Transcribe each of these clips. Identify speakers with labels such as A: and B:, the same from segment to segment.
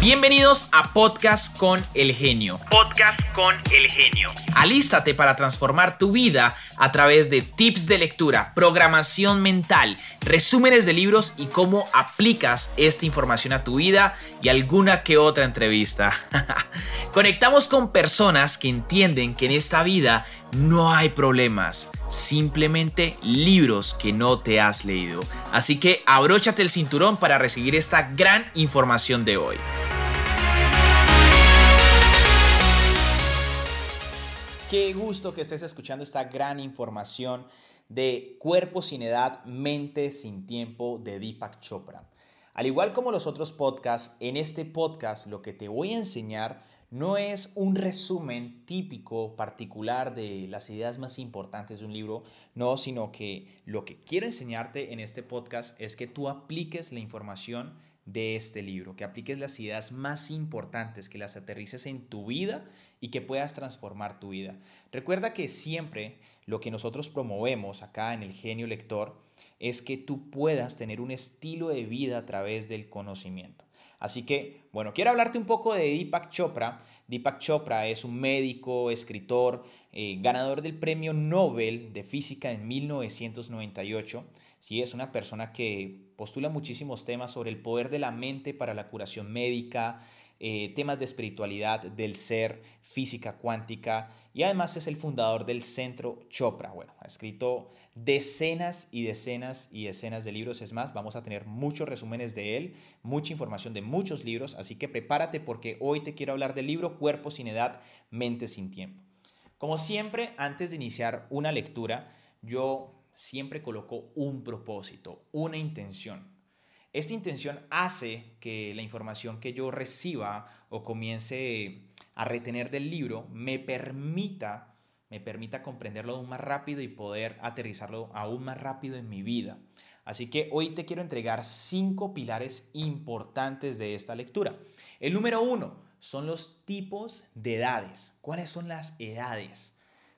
A: Bienvenidos a Podcast con el Genio.
B: Podcast con el Genio.
A: Alístate para transformar tu vida a través de tips de lectura, programación mental, resúmenes de libros y cómo aplicas esta información a tu vida y alguna que otra entrevista. Conectamos con personas que entienden que en esta vida no hay problemas, simplemente libros que no te has leído. Así que abróchate el cinturón para recibir esta gran información de hoy. Qué gusto que estés escuchando esta gran información de Cuerpo sin edad, mente sin tiempo de Deepak Chopra. Al igual como los otros podcasts, en este podcast lo que te voy a enseñar no es un resumen típico, particular de las ideas más importantes de un libro, no, sino que lo que quiero enseñarte en este podcast es que tú apliques la información de este libro, que apliques las ideas más importantes, que las aterrices en tu vida y que puedas transformar tu vida. Recuerda que siempre lo que nosotros promovemos acá en el genio lector es que tú puedas tener un estilo de vida a través del conocimiento. Así que, bueno, quiero hablarte un poco de Deepak Chopra. Deepak Chopra es un médico, escritor, eh, ganador del Premio Nobel de Física en 1998. Sí, es una persona que postula muchísimos temas sobre el poder de la mente para la curación médica, eh, temas de espiritualidad, del ser, física cuántica y además es el fundador del Centro Chopra. Bueno, ha escrito decenas y decenas y decenas de libros. Es más, vamos a tener muchos resúmenes de él, mucha información de muchos libros, así que prepárate porque hoy te quiero hablar del libro Cuerpo sin edad, mente sin tiempo. Como siempre, antes de iniciar una lectura, yo siempre coloco un propósito, una intención. Esta intención hace que la información que yo reciba o comience a retener del libro me permita, me permita comprenderlo aún más rápido y poder aterrizarlo aún más rápido en mi vida. Así que hoy te quiero entregar cinco pilares importantes de esta lectura. El número uno son los tipos de edades. ¿Cuáles son las edades?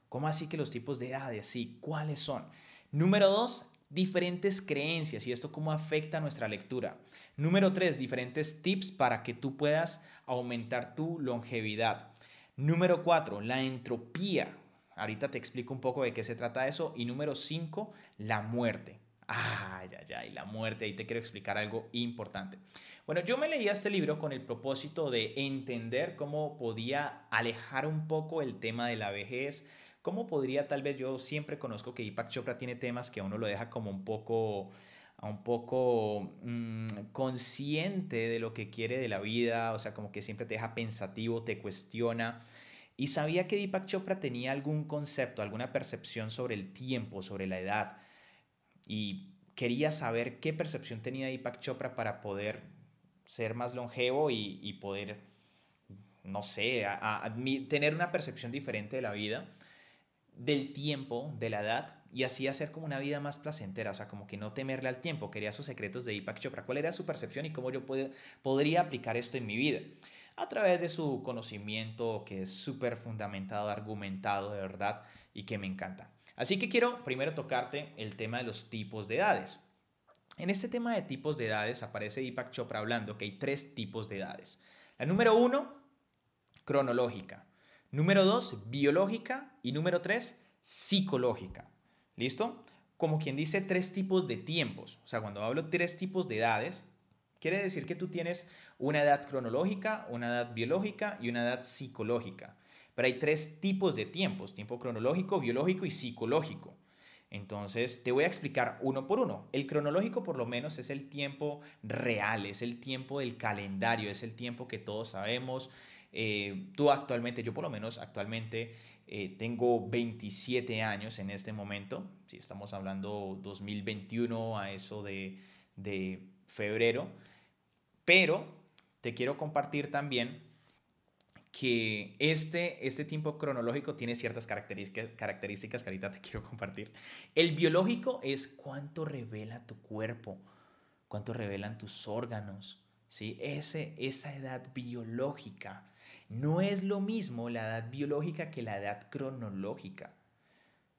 A: ¿Cómo así que los tipos de edades? Sí, ¿cuáles son? Número dos, diferentes creencias y esto cómo afecta nuestra lectura. Número tres, diferentes tips para que tú puedas aumentar tu longevidad. Número cuatro, la entropía. Ahorita te explico un poco de qué se trata eso. Y número cinco, la muerte. Ay, ay, ay, la muerte. Ahí te quiero explicar algo importante. Bueno, yo me leí este libro con el propósito de entender cómo podía alejar un poco el tema de la vejez, ¿Cómo podría tal vez yo siempre conozco que Deepak Chopra tiene temas que a uno lo deja como un poco un poco mm, consciente de lo que quiere de la vida, o sea, como que siempre te deja pensativo, te cuestiona. Y sabía que Deepak Chopra tenía algún concepto, alguna percepción sobre el tiempo, sobre la edad. Y quería saber qué percepción tenía Deepak Chopra para poder ser más longevo y, poder, no sé, tener una percepción diferente de la vida del tiempo, de la edad, y así hacer como una vida más placentera, o sea, como que no temerle al tiempo. Quería sus secretos de Deepak Chopra. ¿Cuál era su percepción y cómo yo podría aplicar esto en mi vida? A través de su conocimiento que es súper fundamentado, argumentado de verdad y que me encanta. Así que quiero primero tocarte el tema de los tipos de edades. En este tema de tipos de edades aparece Deepak Chopra hablando que hay tres tipos de edades. La número uno, cronológica. Número dos, biológica. Y número tres, psicológica. ¿Listo? Como quien dice tres tipos de tiempos. O sea, cuando hablo tres tipos de edades, quiere decir que tú tienes una edad cronológica, una edad biológica y una edad psicológica. Pero hay tres tipos de tiempos, tiempo cronológico, biológico y psicológico. Entonces, te voy a explicar uno por uno. El cronológico por lo menos es el tiempo real, es el tiempo del calendario, es el tiempo que todos sabemos, eh, tú actualmente, yo por lo menos actualmente eh, tengo 27 años en este momento, si estamos hablando 2021 a eso de, de febrero, pero te quiero compartir también que este, este tiempo cronológico tiene ciertas características, características que ahorita te quiero compartir. El biológico es cuánto revela tu cuerpo, cuánto revelan tus órganos, ¿sí? Ese, esa edad biológica no es lo mismo la edad biológica que la edad cronológica.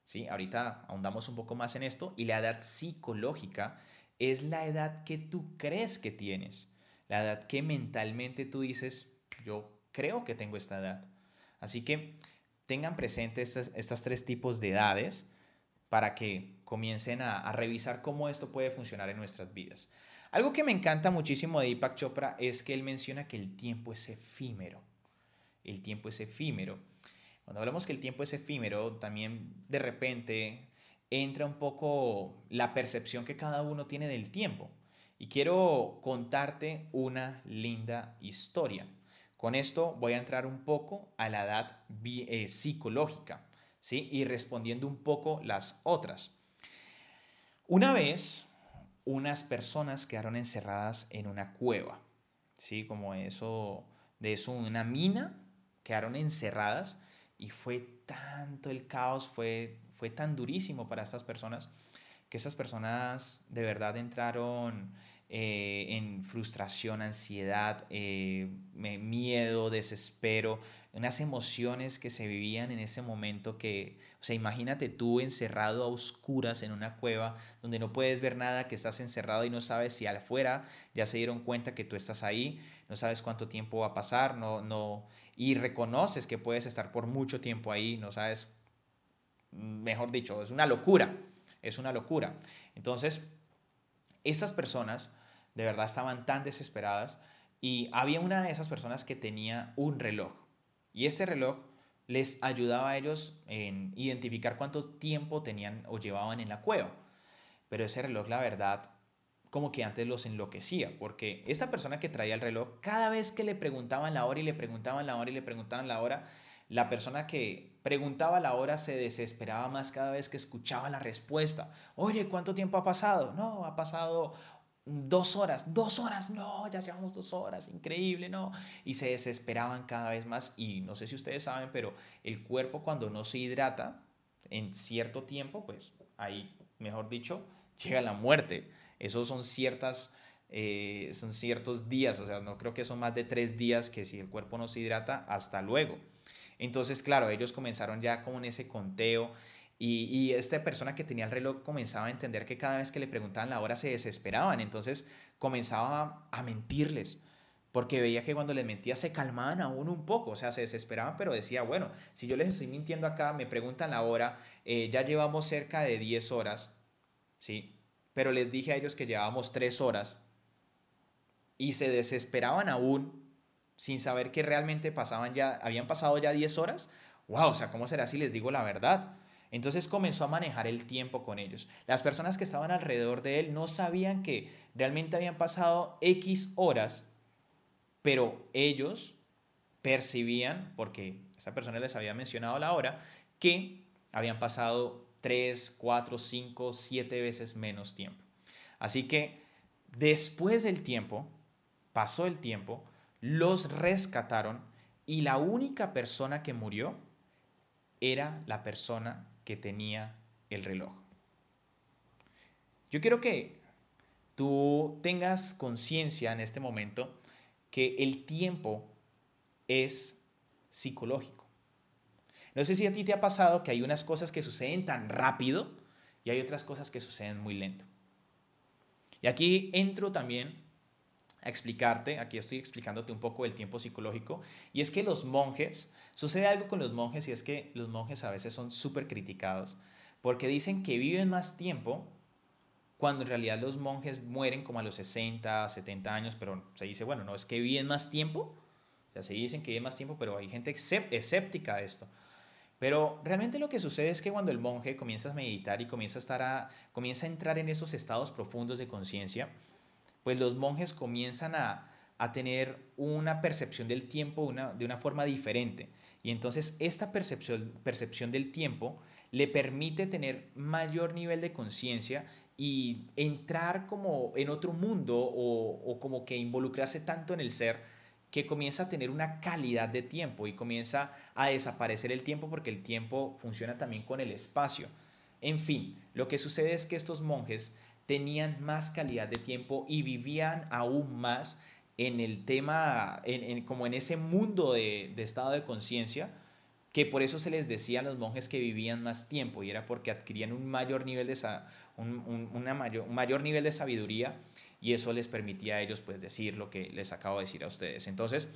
A: ¿Sí? Ahorita ahondamos un poco más en esto. Y la edad psicológica es la edad que tú crees que tienes. la edad que mentalmente tú dices, yo creo que tengo esta edad. Así que tengan presentes estos, tres tipos de edades para que comiencen a, a revisar cómo esto puede funcionar en nuestras vidas. Algo que me encanta muchísimo de Deepak Chopra es que él menciona que el tiempo es efímero. El tiempo es efímero. Cuando hablamos que el tiempo es efímero, también de repente entra un poco la percepción que cada uno tiene del tiempo. Y quiero contarte una linda historia. Con esto voy a entrar un poco a la edad eh, psicológica, ¿sí? Y respondiendo un poco las otras. Una vez, unas personas quedaron encerradas en una cueva, ¿sí? Como eso, de eso, una mina, quedaron encerradas y fue tanto el caos, fue, fue tan durísimo para estas personas que esas personas de verdad entraron eh, en frustración, ansiedad, eh, miedo, desespero, unas emociones que se vivían en ese momento que, o sea, imagínate tú encerrado a oscuras en una cueva donde no puedes ver nada, que estás encerrado y no sabes si afuera ya se dieron cuenta que tú estás ahí, no sabes cuánto tiempo va a pasar, no, no, y reconoces que puedes estar por mucho tiempo ahí, no sabes, mejor dicho, es una locura, es una locura. Entonces, estas personas de verdad estaban tan desesperadas y había una de esas personas que tenía un reloj y este reloj les ayudaba a ellos en identificar cuánto tiempo tenían o llevaban en la cueva. Pero ese reloj, la verdad, como que antes los enloquecía, porque esta persona que traía el reloj, cada vez que le preguntaban la hora y le preguntaban la hora y le preguntaban la hora, la persona que preguntaba la hora se desesperaba más cada vez que escuchaba la respuesta. Oye, ¿cuánto tiempo ha pasado? No, ha pasado dos horas, dos horas, no, ya llevamos dos horas, increíble, no. Y se desesperaban cada vez más y no sé si ustedes saben, pero el cuerpo cuando no se hidrata en cierto tiempo, pues ahí, mejor dicho, llega la muerte. Esos son ciertas... Eh, son ciertos días, o sea, no creo que son más de tres días que si el cuerpo no se hidrata, hasta luego. Entonces, claro, ellos comenzaron ya con ese conteo y, esta persona que tenía el reloj comenzaba a entender que cada vez que le preguntaban la hora se desesperaban, entonces comenzaba a, mentirles, porque veía que cuando les mentía se calmaban aún un poco, o sea, se desesperaban, pero decía, bueno, si yo les estoy mintiendo acá, me preguntan la hora, eh, ya llevamos cerca de 10 horas, ¿sí? Pero les dije a ellos que llevábamos 3 horas y se desesperaban aún sin saber que realmente pasaban ya, habían pasado ya 10 horas. Wow, o sea, ¿cómo será si les digo la verdad? Entonces comenzó a manejar el tiempo con ellos. Las personas que estaban alrededor de él no sabían que realmente habían pasado X horas, pero ellos percibían, porque esa persona les había mencionado la hora, que habían pasado 3, 4, 5, 7 veces menos tiempo. Así que después del tiempo, pasó el tiempo, los rescataron y la única persona que murió era la persona que tenía el reloj. Yo quiero que tú tengas conciencia en este momento que el tiempo es psicológico. No sé si a ti te ha pasado que hay unas cosas que suceden tan rápido y hay otras cosas que suceden muy lento. Y aquí entro también a explicarte, aquí estoy explicándote un poco el tiempo psicológico, y es que los monjes, sucede algo con los monjes y es que los monjes a veces son súper criticados, porque dicen que viven más tiempo cuando en realidad los monjes mueren como a los 60, 70 años, pero se dice, bueno, no es que viven más tiempo, o sea, se dicen que viven más tiempo, pero hay gente escéptica a esto. Pero realmente lo que sucede es que cuando el monje comienza a meditar y comienza a, estar a, comienza a entrar en esos estados profundos de conciencia, pues los monjes comienzan a, tener una percepción del tiempo de una forma diferente. Y entonces esta percepción, percepción del tiempo le permite tener mayor nivel de conciencia y entrar como en otro mundo o, o, como que involucrarse tanto en el ser que comienza a tener una calidad de tiempo y comienza a desaparecer el tiempo porque el tiempo funciona también con el espacio. En fin, lo que sucede es que estos monjes tenían más calidad de tiempo y vivían aún más en el tema, en, como en ese mundo de, estado de conciencia, que por eso se les decía a los monjes que vivían más tiempo y era porque adquirían un mayor nivel de, un, una mayor, un mayor nivel de sabiduría y eso les permitía a ellos pues decir lo que les acabo de decir a ustedes. Entonces,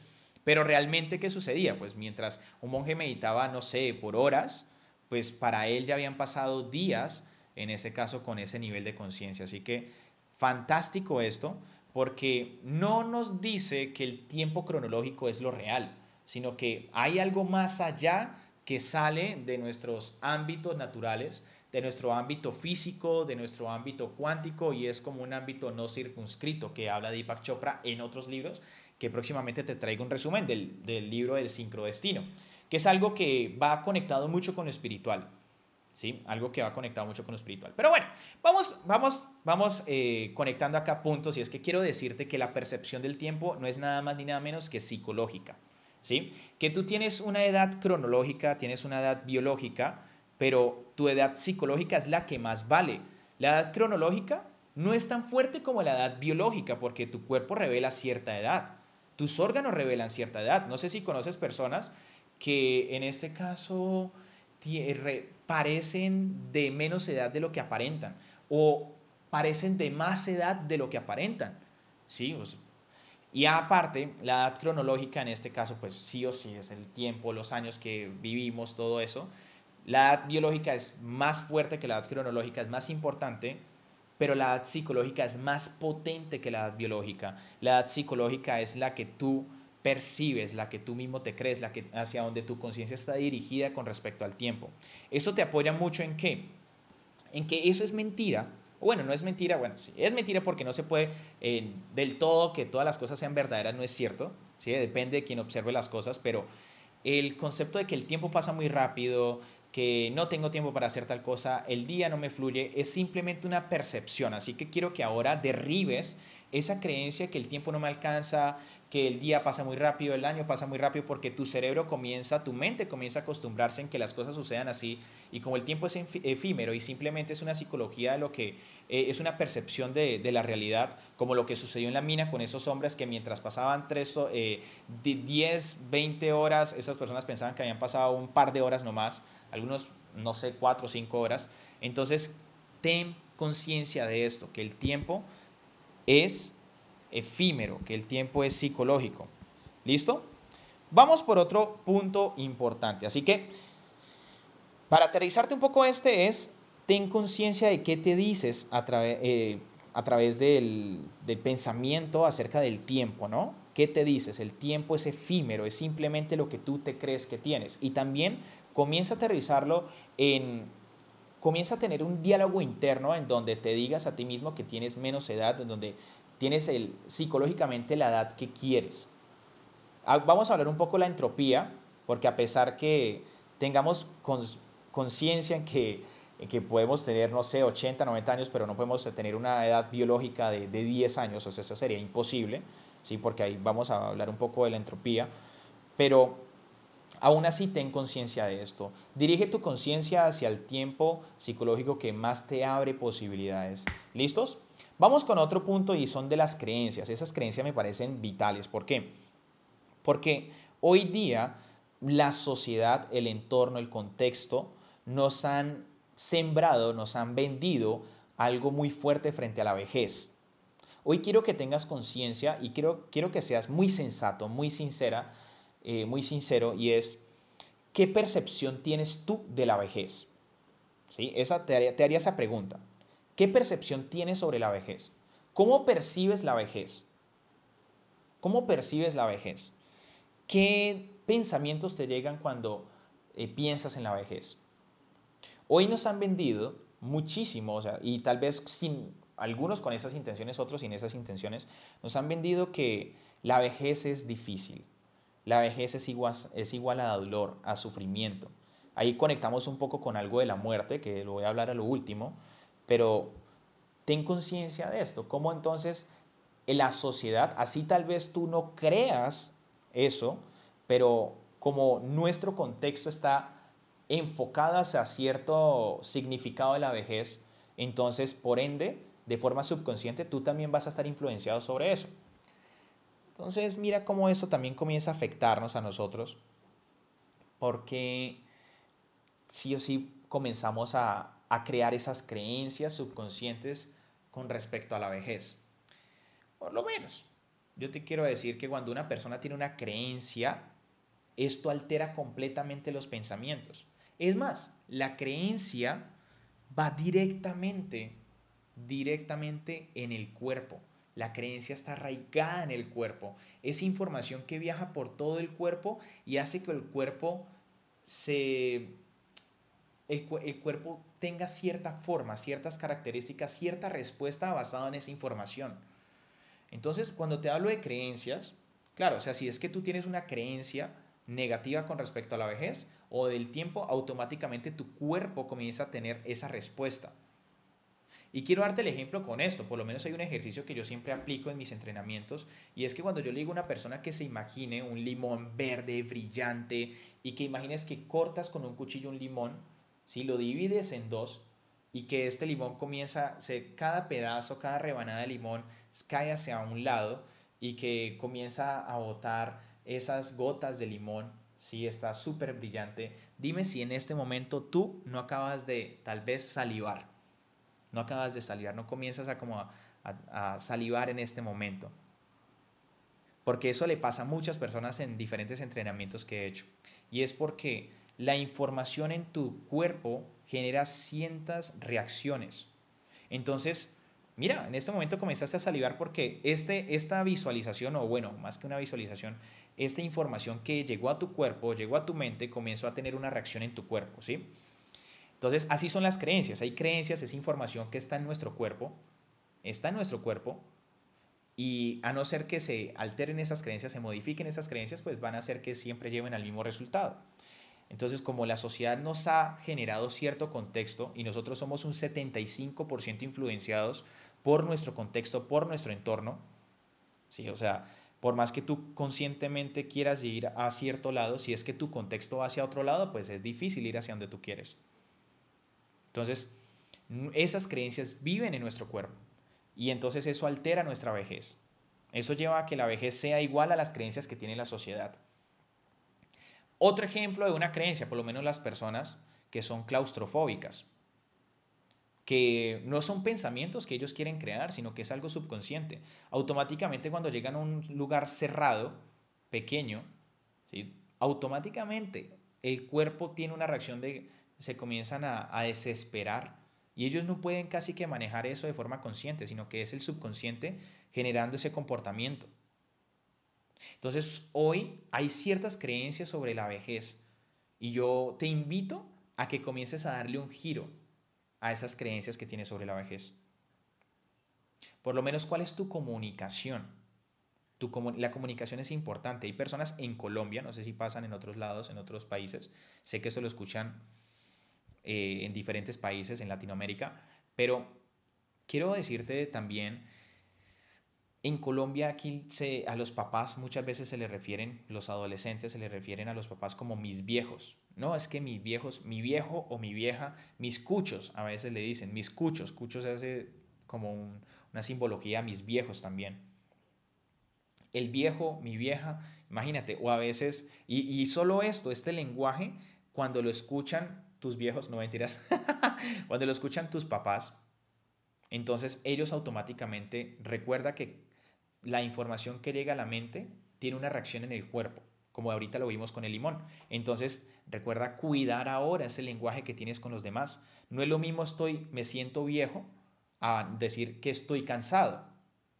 A: pero realmente, ¿qué sucedía? Pues mientras un monje meditaba, no sé, por horas, pues para él ya habían pasado días, en ese caso, con ese nivel de conciencia. Así que fantástico esto, porque no nos dice que el tiempo cronológico es lo real, sino que hay algo más allá que sale de nuestros ámbitos naturales, de nuestro ámbito físico, de nuestro ámbito cuántico y es como un ámbito no circunscrito que habla Deepak Chopra en otros libros, que próximamente te traigo un resumen del, del libro del sincrodestino, que es algo que va conectado mucho con lo espiritual. ¿Sí? Algo que va conectado mucho con lo espiritual. Pero bueno, vamos, vamos, vamos eh, conectando acá puntos y es que quiero decirte que la percepción del tiempo no es nada más ni nada menos que psicológica. ¿sí? Que tú tienes una edad cronológica, tienes una edad biológica, pero tu edad psicológica es la que más vale. La edad cronológica no es tan fuerte como la edad biológica porque tu cuerpo revela cierta edad. Tus órganos revelan cierta edad. No sé si conoces personas que en este caso parecen de menos edad de lo que aparentan o parecen de más edad de lo que aparentan. Sí, y aparte, la edad cronológica en este caso, pues sí o sí es el tiempo, los años que vivimos, todo eso. La edad biológica es más fuerte que la edad cronológica, es más importante, pero la edad psicológica es más potente que la edad biológica. La edad psicológica es la que tú percibes, la que tú mismo te crees, la que hacia donde tu conciencia está dirigida con respecto al tiempo. Eso te apoya mucho en qué? En que eso es mentira, bueno, no es mentira, bueno, sí, es mentira porque no se puede eh, del todo que todas las cosas sean verdaderas, no es cierto, ¿sí? depende de quien observe las cosas, pero el concepto de que el tiempo pasa muy rápido, que no tengo tiempo para hacer tal cosa, el día no me fluye, es simplemente una percepción, así que quiero que ahora derribes esa creencia que el tiempo no me alcanza, que el día pasa muy rápido, el año pasa muy rápido, porque tu cerebro comienza, tu mente comienza a acostumbrarse en que las cosas sucedan así, y como el tiempo es efímero y simplemente es una psicología de lo que eh, es una percepción de, la realidad, como lo que sucedió en la mina con esos hombres que mientras pasaban tres, eh, 10, 20 horas, esas personas pensaban que habían pasado un par de horas nomás, algunos, no sé, cuatro o cinco horas. Entonces, ten conciencia de esto, que el tiempo es efímero, que el tiempo es psicológico. ¿Listo? Vamos por otro punto importante. Así que, para aterrizarte un poco este es, ten conciencia de qué te dices a, eh, a través del, del pensamiento acerca del tiempo, ¿no? ¿Qué te dices? El tiempo es efímero, es simplemente lo que tú te crees que tienes. Y también comienza a aterrizarlo en comienza a tener un diálogo interno en donde te digas a ti mismo que tienes menos edad, en donde tienes el, psicológicamente la edad que quieres. Ah, vamos a hablar un poco de la entropía, porque a pesar que tengamos conciencia en que, que podemos tener, no sé, 80, 90 años, pero no podemos tener una edad biológica de, de 10 años, o sea, eso sería imposible, ¿sí? porque ahí vamos a hablar un poco de la entropía, pero Aún así, ten conciencia de esto. Dirige tu conciencia hacia el tiempo psicológico que más te abre posibilidades. ¿Listos? Vamos con otro punto y son de las creencias. Esas creencias me parecen vitales. ¿Por qué? Porque hoy día la sociedad, el entorno, el contexto nos han sembrado, nos han vendido algo muy fuerte frente a la vejez. Hoy quiero que tengas conciencia y quiero, quiero que seas muy sensato, muy sincera, eh, muy sincero, y es, ¿qué percepción tienes tú de la vejez? ¿Sí? Esa, te, haría, te haría esa pregunta. ¿Qué percepción tienes sobre la vejez? ¿Cómo percibes la vejez? ¿Cómo percibes la vejez? ¿Qué pensamientos te llegan cuando eh, piensas en la vejez? Hoy nos han vendido muchísimo, y tal vez sin algunos con esas intenciones, otros sin esas intenciones, nos han vendido que la vejez es difícil. La vejez es igual, es igual a dolor, a sufrimiento. Ahí conectamos un poco con algo de la muerte, que lo voy a hablar a lo último, pero ten conciencia de esto, cómo entonces en la sociedad, así tal vez tú no creas eso, pero como nuestro contexto está enfocado hacia cierto significado de la vejez, entonces por ende, de forma subconsciente, tú también vas a estar influenciado sobre eso. Entonces mira cómo eso también comienza a afectarnos a nosotros, porque sí o sí comenzamos a, a crear esas creencias subconscientes con respecto a la vejez. Por lo menos. Yo te quiero decir que cuando una persona tiene una creencia, esto altera completamente los pensamientos. Es más, la creencia va directamente, directamente en el cuerpo. La creencia está arraigada en el cuerpo. Es información que viaja por todo el cuerpo y hace que el cuerpo se... El, el cuerpo tenga cierta forma, ciertas características, cierta respuesta basada en esa información. Entonces, cuando te hablo de creencias, claro, o sea, si es que tú tienes una creencia negativa con respecto a la vejez o del tiempo, automáticamente tu cuerpo comienza a tener esa respuesta. Y quiero darte el ejemplo con esto, por lo menos hay un ejercicio que yo siempre aplico en mis entrenamientos y es que cuando yo le digo a una persona que se imagine un limón verde, brillante y que imagines que cortas con un cuchillo un limón, si lo divides en dos y que este limón comienza, se, cada pedazo, cada rebanada de limón cae hacia un lado y que comienza a botar esas gotas de limón, si está súper brillante, dime si en este momento tú no acabas de tal vez salivar, no acabas de salivar, no comienzas a como a, a salivar en este momento. Porque eso le pasa a muchas personas en diferentes entrenamientos que he hecho. Y es porque la información en tu cuerpo genera ciertas reacciones. Entonces, mira, en este momento comenzaste a salivar porque este, esta visualización, o bueno, más que una visualización, esta información que llegó a tu cuerpo, llegó a tu mente, comenzó a tener una reacción en tu cuerpo, ¿sí? Entonces, así son las creencias. Hay creencias, es información que está en nuestro cuerpo, está en nuestro cuerpo, y a no ser que se alteren esas creencias, se modifiquen esas creencias, pues van a hacer que siempre lleven al mismo resultado. Entonces, como la sociedad nos ha generado cierto contexto y nosotros somos un 75% influenciados por nuestro contexto, por nuestro entorno, ¿sí? o sea, por más que tú conscientemente quieras ir a cierto lado, si es que tu contexto va hacia otro lado, pues es difícil ir hacia donde tú quieres. Entonces, esas creencias viven en nuestro cuerpo y entonces eso altera nuestra vejez. Eso lleva a que la vejez sea igual a las creencias que tiene la sociedad. Otro ejemplo de una creencia, por lo menos las personas que son claustrofóbicas, que no son pensamientos que ellos quieren crear, sino que es algo subconsciente. Automáticamente cuando llegan a un lugar cerrado, pequeño, automáticamente el cuerpo tiene una reacción de, se comienzan a desesperar y ellos no pueden casi que manejar eso de forma consciente, sino que es el subconsciente generando ese comportamiento. Entonces, hoy hay ciertas creencias sobre la vejez y yo te invito a que comiences a darle un giro a esas creencias que tienes sobre la vejez. Por lo menos, ¿cuál es tu comunicación? Tu, la comunicación es importante. Hay personas en Colombia, no sé si pasan en otros lados, en otros países, sé que eso lo escuchan eh, en diferentes países en Latinoamérica, pero quiero decirte también en Colombia aquí se, a los papás muchas veces se les refieren, los adolescentes se les refieren a los papás como mis viejos. No, es que mis viejos, mi viejo o mi vieja, mis cuchos, a veces le dicen, mis cuchos, cuchos hace como una simbología mis viejos también. El viejo, mi vieja, imagínate, o a veces, y solo esto, este lenguaje, cuando lo escuchan tus viejos, no mentiras, cuando lo escuchan tus papás, entonces ellos automáticamente recuerda que la información que llega a la mente tiene una reacción en el cuerpo, como ahorita lo vimos con el limón. Entonces, recuerda cuidar ahora ese lenguaje que tienes con los demás. No es lo mismo estoy, me siento viejo, a decir que estoy cansado.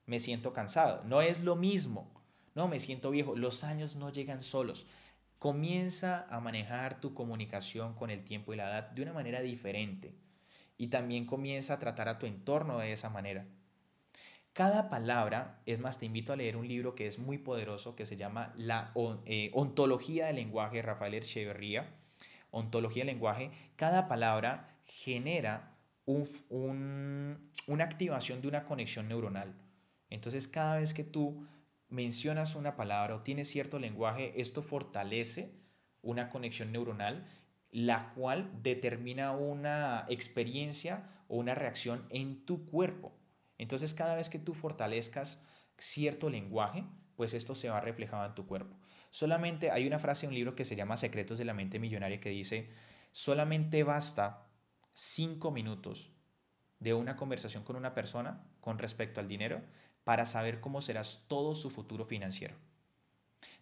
A: Me siento cansado. No es lo mismo. No, me siento viejo. Los años no llegan solos. Comienza a manejar tu comunicación con el tiempo y la edad de una manera diferente. Y también comienza a tratar a tu entorno de esa manera. Cada palabra, es más, te invito a leer un libro que es muy poderoso que se llama La eh, Ontología del Lenguaje, Rafael Echeverría. Ontología del Lenguaje. Cada palabra genera una activación de una conexión neuronal. Entonces, cada vez que tú mencionas una palabra o tienes cierto lenguaje, esto fortalece una conexión neuronal, la cual determina una experiencia o una reacción en tu cuerpo. Entonces cada vez que tú fortalezcas cierto lenguaje, pues esto se va reflejado en tu cuerpo. Solamente hay una frase en un libro que se llama Secretos de la Mente Millonaria que dice, solamente basta cinco minutos de una conversación con una persona con respecto al dinero para saber cómo serás todo su futuro financiero.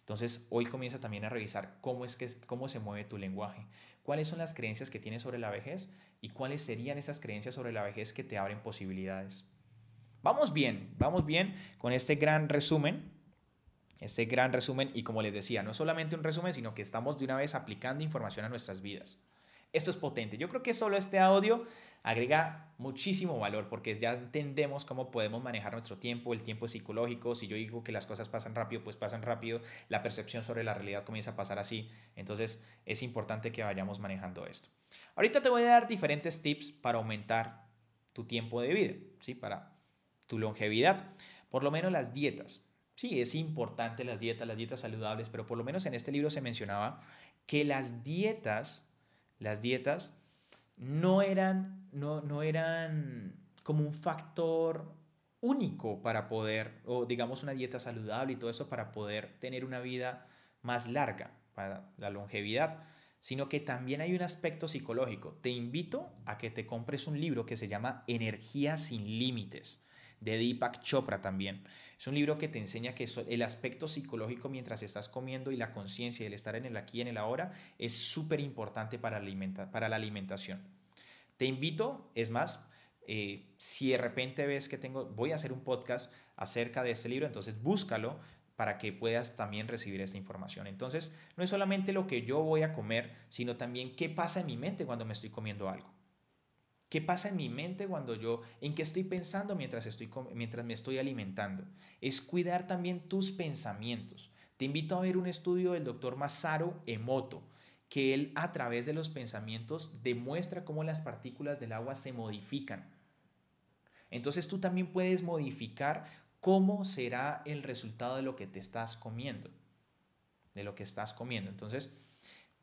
A: Entonces, hoy comienza también a revisar cómo es que cómo se mueve tu lenguaje, cuáles son las creencias que tienes sobre la vejez y cuáles serían esas creencias sobre la vejez que te abren posibilidades. Vamos bien, vamos bien con este gran resumen. Este gran resumen y como les decía, no solamente un resumen, sino que estamos de una vez aplicando información a nuestras vidas. Esto es potente. Yo creo que solo este audio agrega muchísimo valor porque ya entendemos cómo podemos manejar nuestro tiempo, el tiempo psicológico. Si yo digo que las cosas pasan rápido, pues pasan rápido. La percepción sobre la realidad comienza a pasar así. Entonces es importante que vayamos manejando esto. Ahorita te voy a dar diferentes tips para aumentar tu tiempo de vida, ¿sí? Para tu longevidad. Por lo menos las dietas. Sí, es importante las dietas, las dietas saludables, pero por lo menos en este libro se mencionaba que las dietas las dietas no eran, no, no eran como un factor único para poder, o digamos una dieta saludable y todo eso para poder tener una vida más larga, para la longevidad, sino que también hay un aspecto psicológico. Te invito a que te compres un libro que se llama Energía sin Límites de Deepak Chopra también. Es un libro que te enseña que el aspecto psicológico mientras estás comiendo y la conciencia y estar en el aquí y en el ahora es súper importante para, para la alimentación. Te invito, es más, eh, si de repente ves que tengo, voy a hacer un podcast acerca de este libro, entonces búscalo para que puedas también recibir esta información. Entonces, no es solamente lo que yo voy a comer, sino también qué pasa en mi mente cuando me estoy comiendo algo. ¿Qué pasa en mi mente cuando yo, en qué estoy pensando mientras, estoy, mientras me estoy alimentando? Es cuidar también tus pensamientos. Te invito a ver un estudio del doctor Masaru Emoto, que él a través de los pensamientos demuestra cómo las partículas del agua se modifican. Entonces tú también puedes modificar cómo será el resultado de lo que te estás comiendo, de lo que estás comiendo. Entonces,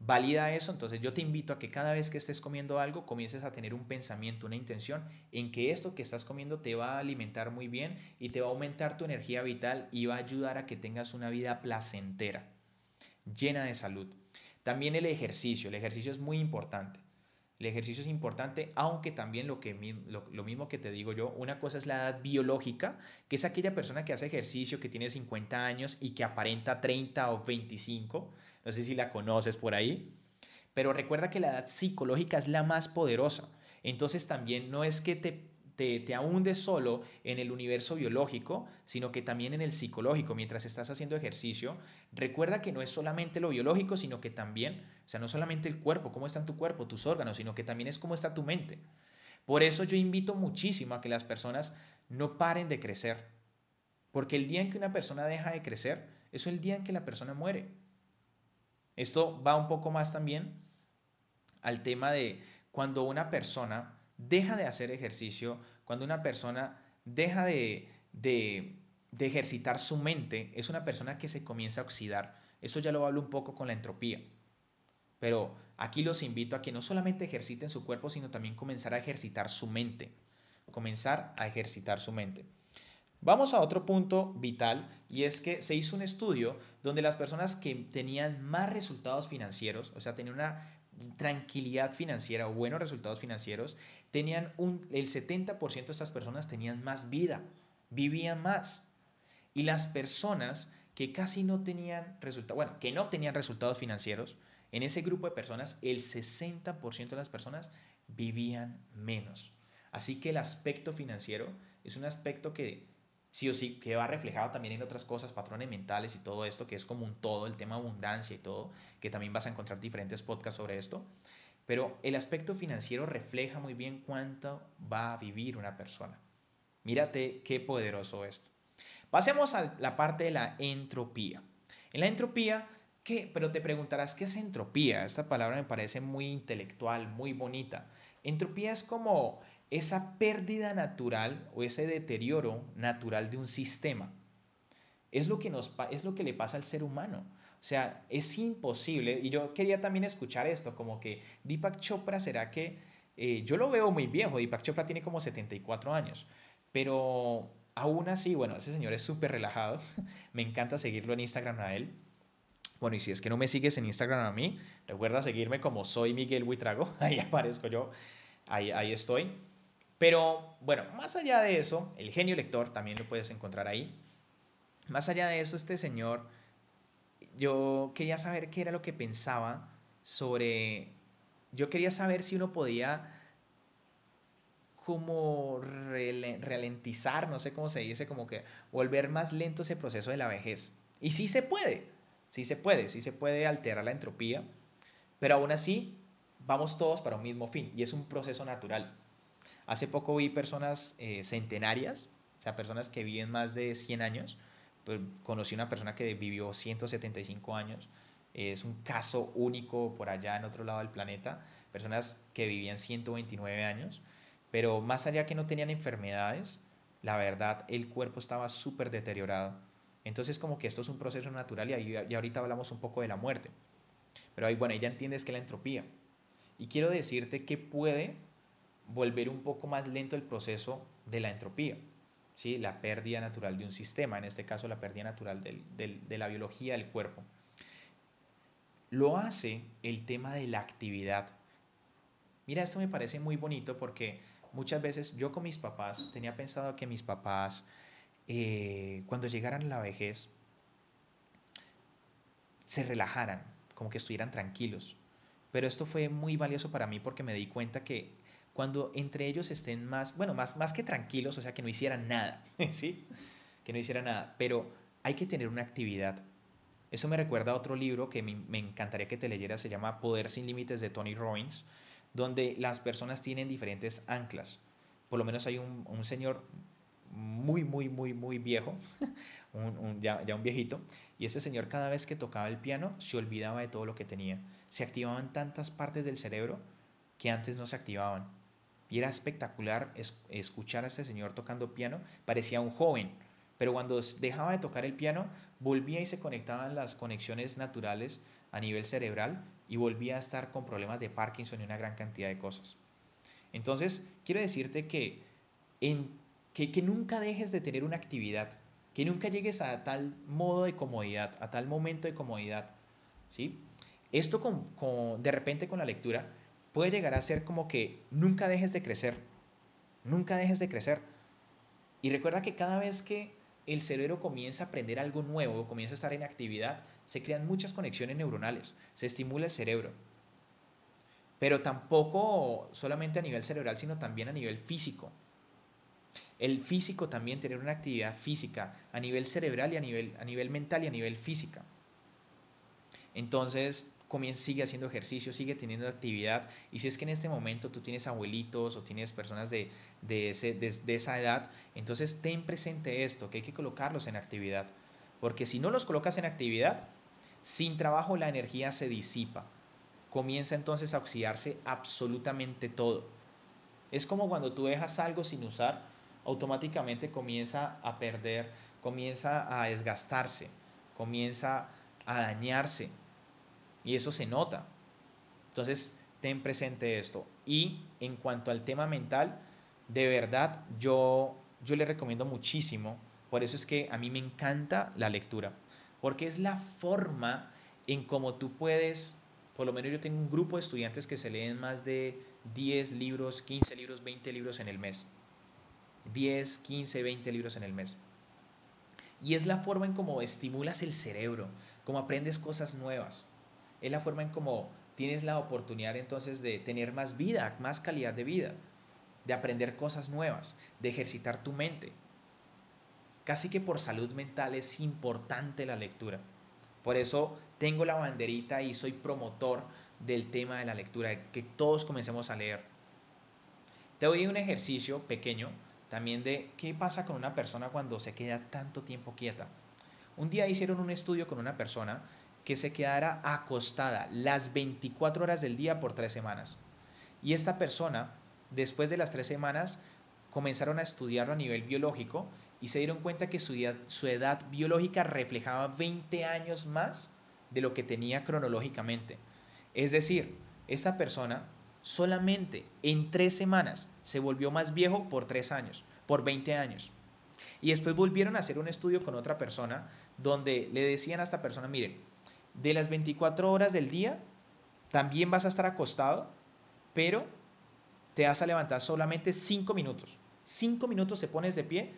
A: valida eso, entonces yo te invito a que cada vez que estés comiendo algo comiences a tener un pensamiento, una intención en que esto que estás comiendo te va a alimentar muy bien y te va a aumentar tu energía vital y va a ayudar a que tengas una vida placentera, llena de salud. También el ejercicio, el ejercicio es muy importante. El ejercicio es importante, aunque también lo, que, lo, mismo que te digo yo, una cosa es la edad biológica, que es aquella persona que hace ejercicio, que tiene 50 años y que aparenta 30 o 25. No sé si la conoces por ahí. Pero recuerda que la edad psicológica es la más poderosa. Entonces también no es que te te, te solo en el universo biológico, sino que también en el psicológico. Mientras estás haciendo ejercicio, recuerda que no es solamente lo biológico, sino que también, o sea, no solamente el cuerpo, cómo está tu cuerpo, tus órganos, sino que también es cómo está tu mente. Por eso yo invito muchísimo a que las personas no paren de crecer. Porque el día en que una persona deja de crecer, es el día en que la persona muere. Esto va un poco más también al tema de cuando una persona deja de hacer ejercicio, cuando una persona deja de, de, ejercitar su mente, es una persona que se comienza a oxidar. Eso ya lo hablo un poco con la entropía. Pero aquí los invito a que no solamente ejerciten su cuerpo, sino también comenzar a ejercitar su mente. Comenzar a ejercitar su mente. Vamos a otro punto vital y es que se hizo un estudio donde las personas que tenían más resultados financieros, o sea, tenían una tranquilidad financiera o buenos resultados financieros, tenían un, el 70% de estas personas tenían más vida, vivían más. Y las personas que casi no tenían resultados, bueno, que no tenían resultados financieros, en ese grupo de personas, el 60% de las personas vivían menos. Así que el aspecto financiero es un aspecto que sí o sí, que va reflejado también en otras cosas, patrones mentales y todo esto, que es como un todo, el tema abundancia y todo, que también vas a encontrar diferentes podcasts sobre esto. Pero el aspecto financiero refleja muy bien cuánto va a vivir una persona. Mírate qué poderoso esto. Pasemos a la parte de la entropía. En la entropía, ¿qué? Pero te preguntarás, ¿qué es entropía? Esta palabra me parece muy intelectual, muy bonita. Entropía es como esa pérdida natural o ese deterioro natural de un sistema. Es lo que, nos, es lo que le pasa al ser humano. O sea, es imposible, y yo quería también escuchar esto, como que Deepak Chopra será que, eh, yo lo veo muy viejo, Deepak Chopra tiene como 74 años, pero aún así, bueno, ese señor es súper relajado, me encanta seguirlo en Instagram a él. Bueno, y si es que no me sigues en Instagram a mí, recuerda seguirme como soy Miguel Huitrago, ahí aparezco yo, ahí, ahí estoy. Pero bueno, más allá de eso, el genio lector también lo puedes encontrar ahí. Más allá de eso, este señor, yo quería saber qué era lo que pensaba sobre, yo quería saber si uno podía como ralentizar, no sé cómo se dice, como que volver más lento ese proceso de la vejez. Y sí se puede, sí se puede, sí se puede alterar la entropía, pero aún así vamos todos para un mismo fin y es un proceso natural. Hace poco vi personas eh, centenarias, o sea, personas que viven más de 100 años. Pues, conocí una persona que vivió 175 años. Es un caso único por allá en otro lado del planeta. Personas que vivían 129 años. Pero más allá que no tenían enfermedades, la verdad, el cuerpo estaba súper deteriorado. Entonces, como que esto es un proceso natural y, y ahorita hablamos un poco de la muerte. Pero ahí, bueno, ya entiendes que la entropía. Y quiero decirte que puede volver un poco más lento el proceso de la entropía, ¿sí? la pérdida natural de un sistema, en este caso la pérdida natural de la biología del cuerpo. Lo hace el tema de la actividad. Mira, esto me parece muy bonito porque muchas veces yo con mis papás tenía pensado que mis papás, eh, cuando llegaran a la vejez, se relajaran, como que estuvieran tranquilos. Pero esto fue muy valioso para mí porque me di cuenta que cuando entre ellos estén más, bueno, más, más que tranquilos, o sea, que no hicieran nada, ¿sí? Que no hicieran nada, pero hay que tener una actividad. Eso me recuerda a otro libro que me, me encantaría que te leyeras, se llama Poder sin Límites de Tony Robbins, donde las personas tienen diferentes anclas. Por lo menos hay un, un señor muy, muy, muy, muy viejo, un, un, ya, ya un viejito, y ese señor cada vez que tocaba el piano se olvidaba de todo lo que tenía. Se activaban tantas partes del cerebro que antes no se activaban y era espectacular escuchar a este señor tocando piano. Parecía un joven, pero cuando dejaba de tocar el piano, volvía y se conectaban las conexiones naturales a nivel cerebral y volvía a estar con problemas de Parkinson y una gran cantidad de cosas. Entonces, quiero decirte que, en, que, nunca dejes de tener una actividad, que nunca llegues a tal modo de comodidad, a tal momento de comodidad. ¿sí? Esto con, de repente con la lectura puede llegar a ser como que nunca dejes de crecer, nunca dejes de crecer. Y recuerda que cada vez que el cerebro comienza a aprender algo nuevo, comienza a estar en actividad, se crean muchas conexiones neuronales, se estimula el cerebro. Pero tampoco solamente a nivel cerebral, sino también a nivel físico. El físico también tener una actividad física a nivel cerebral y a nivel, a nivel mental y a nivel física. Entonces, comienza, sigue haciendo ejercicio, sigue teniendo actividad. Y si es que en este momento tú tienes abuelitos o tienes personas de, de, ese, de, esa edad, entonces ten presente esto, que hay que colocarlos en actividad. Porque si no los colocas en actividad, sin trabajo la energía se disipa. Comienza entonces a oxidarse absolutamente todo. Es como cuando tú dejas algo sin usar, automáticamente comienza a perder, comienza a desgastarse, comienza a dañarse y eso se nota. Entonces, ten presente esto. Y en cuanto al tema mental, de verdad yo, yo le recomiendo muchísimo. Por eso es que a mí me encanta la lectura. Porque es la forma en cómo tú puedes, por lo menos yo tengo un grupo de estudiantes que se leen más de 10 libros, 15 libros, 20 libros en el mes. 10, 15, 20 libros en el mes. Y es la forma en cómo estimulas el cerebro, cómo aprendes cosas nuevas es la forma en cómo tienes la oportunidad entonces de tener más vida, más calidad de vida, de aprender cosas nuevas, de ejercitar tu mente. Casi que por salud mental es importante la lectura. Por eso tengo la banderita y soy promotor del tema de la lectura, que todos comencemos a leer. Te doy un ejercicio pequeño también de qué pasa con una persona cuando se queda tanto tiempo quieta. Un día hicieron un estudio con una persona que se quedara acostada las 24 horas del día por tres semanas. Y esta persona, después de las tres semanas, comenzaron a estudiarlo a nivel biológico y se dieron cuenta que su edad, biológica reflejaba 20 años más de lo que tenía cronológicamente. Es decir, esta persona solamente en tres semanas se volvió más viejo por tres años, por 20 años. Y después volvieron a hacer un estudio con otra persona donde le decían a esta persona, miren, de las 24 horas del día, también vas a estar acostado, pero te vas a levantar solamente 5 minutos. 5 minutos te pones de pie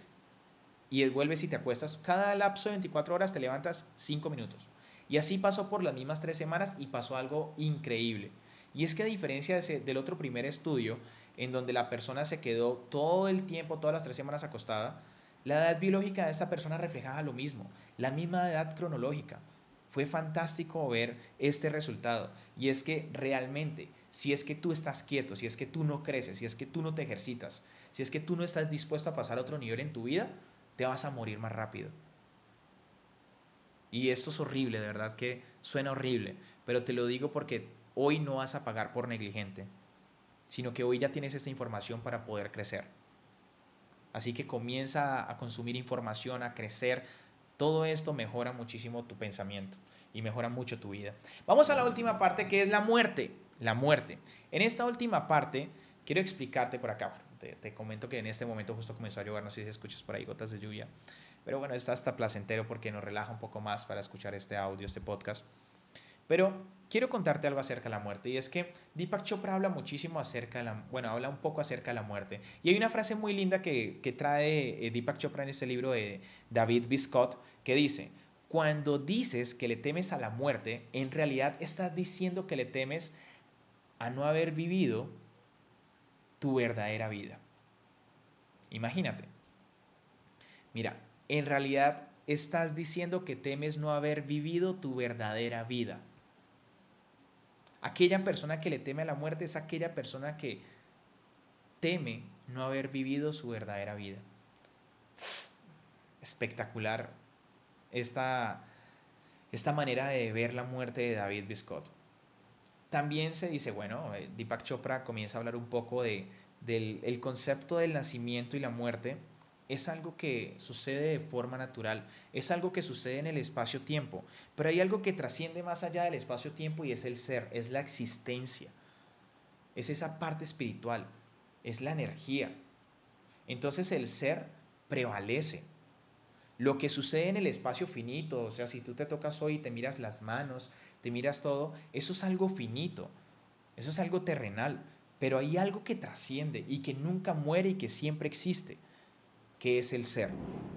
A: y vuelves y te acuestas. Cada lapso de 24 horas te levantas 5 minutos. Y así pasó por las mismas tres semanas y pasó algo increíble. Y es que a diferencia del otro primer estudio, en donde la persona se quedó todo el tiempo, todas las tres semanas acostada, la edad biológica de esta persona reflejaba lo mismo, la misma edad cronológica. Fue fantástico ver este resultado. Y es que realmente, si es que tú estás quieto, si es que tú no creces, si es que tú no te ejercitas, si es que tú no estás dispuesto a pasar a otro nivel en tu vida, te vas a morir más rápido. Y esto es horrible, de verdad que suena horrible, pero te lo digo porque hoy no vas a pagar por negligente, sino que hoy ya tienes esta información para poder crecer. Así que comienza a consumir información, a crecer. Todo esto mejora muchísimo tu pensamiento y mejora mucho tu vida. Vamos a la última parte que es la muerte. La muerte. En esta última parte quiero explicarte por acá. Te, te comento que en este momento justo comenzó a llover, no sé si escuchas por ahí gotas de lluvia. Pero bueno, está hasta placentero porque nos relaja un poco más para escuchar este audio, este podcast. Pero quiero contarte algo acerca de la muerte y es que Deepak Chopra habla muchísimo acerca de la, bueno, habla un poco acerca de la muerte. Y hay una frase muy linda que, que trae eh, Deepak Chopra en este libro de David Biscott que dice, cuando dices que le temes a la muerte, en realidad estás diciendo que le temes a no haber vivido tu verdadera vida. Imagínate. Mira, en realidad estás diciendo que temes no haber vivido tu verdadera vida. Aquella persona que le teme a la muerte es aquella persona que teme no haber vivido su verdadera vida. Espectacular esta, esta manera de ver la muerte de David Biscott. También se dice, bueno, eh, Deepak Chopra comienza a hablar un poco de, del el concepto del nacimiento y la muerte es algo que sucede de forma natural, es algo que sucede en el espacio-tiempo, pero hay algo que trasciende más allá del espacio-tiempo y es el ser, es la existencia, es esa parte espiritual, es la energía. Entonces el ser prevalece. Lo que sucede en el espacio finito, o sea, si tú te tocas hoy y te miras las manos, te miras todo, eso es algo finito, eso es algo terrenal, pero hay algo que trasciende y que nunca muere y que siempre existe que es el ser.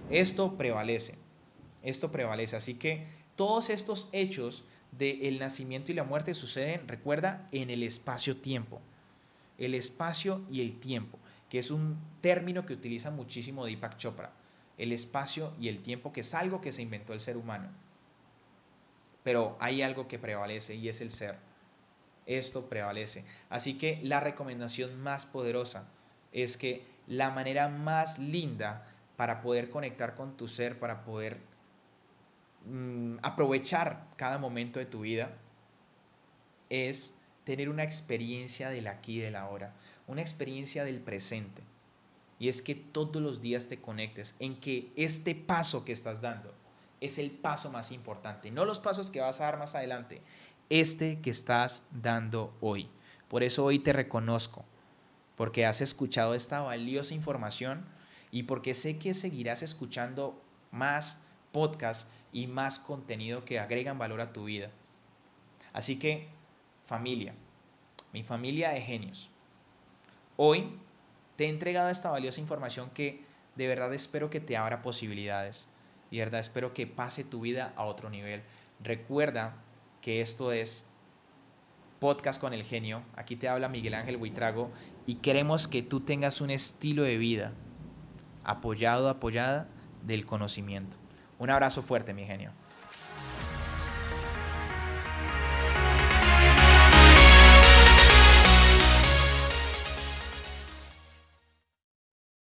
A: Esto prevalece, esto prevalece. Así que todos estos hechos del nacimiento y la muerte suceden, recuerda, en el espacio-tiempo. El espacio y el tiempo, que es un término que utiliza muchísimo Deepak Chopra. El espacio y el tiempo, que es algo que se inventó el ser humano. Pero hay algo que prevalece y es el ser. Esto prevalece. Así que la recomendación más poderosa es que la manera más linda para poder conectar con tu ser, para poder mm, aprovechar cada momento de tu vida, es tener una experiencia del aquí y del ahora, una experiencia del presente. Y es que todos los días te conectes en que este paso que estás dando es el paso más importante, no los pasos que vas a dar más adelante, este que estás dando hoy. Por eso hoy te reconozco, porque has escuchado esta valiosa información y porque sé que seguirás escuchando más podcasts y más contenido que agregan valor a tu vida. Así que, familia, mi familia de genios, hoy te he entregado esta valiosa información que de verdad espero que te abra posibilidades y de verdad espero que pase tu vida a otro nivel. Recuerda que esto es Podcast con el Genio. Aquí te habla Miguel Ángel Buitrago y queremos que tú tengas un estilo de vida apoyado, apoyada del conocimiento. Un abrazo fuerte, mi genio.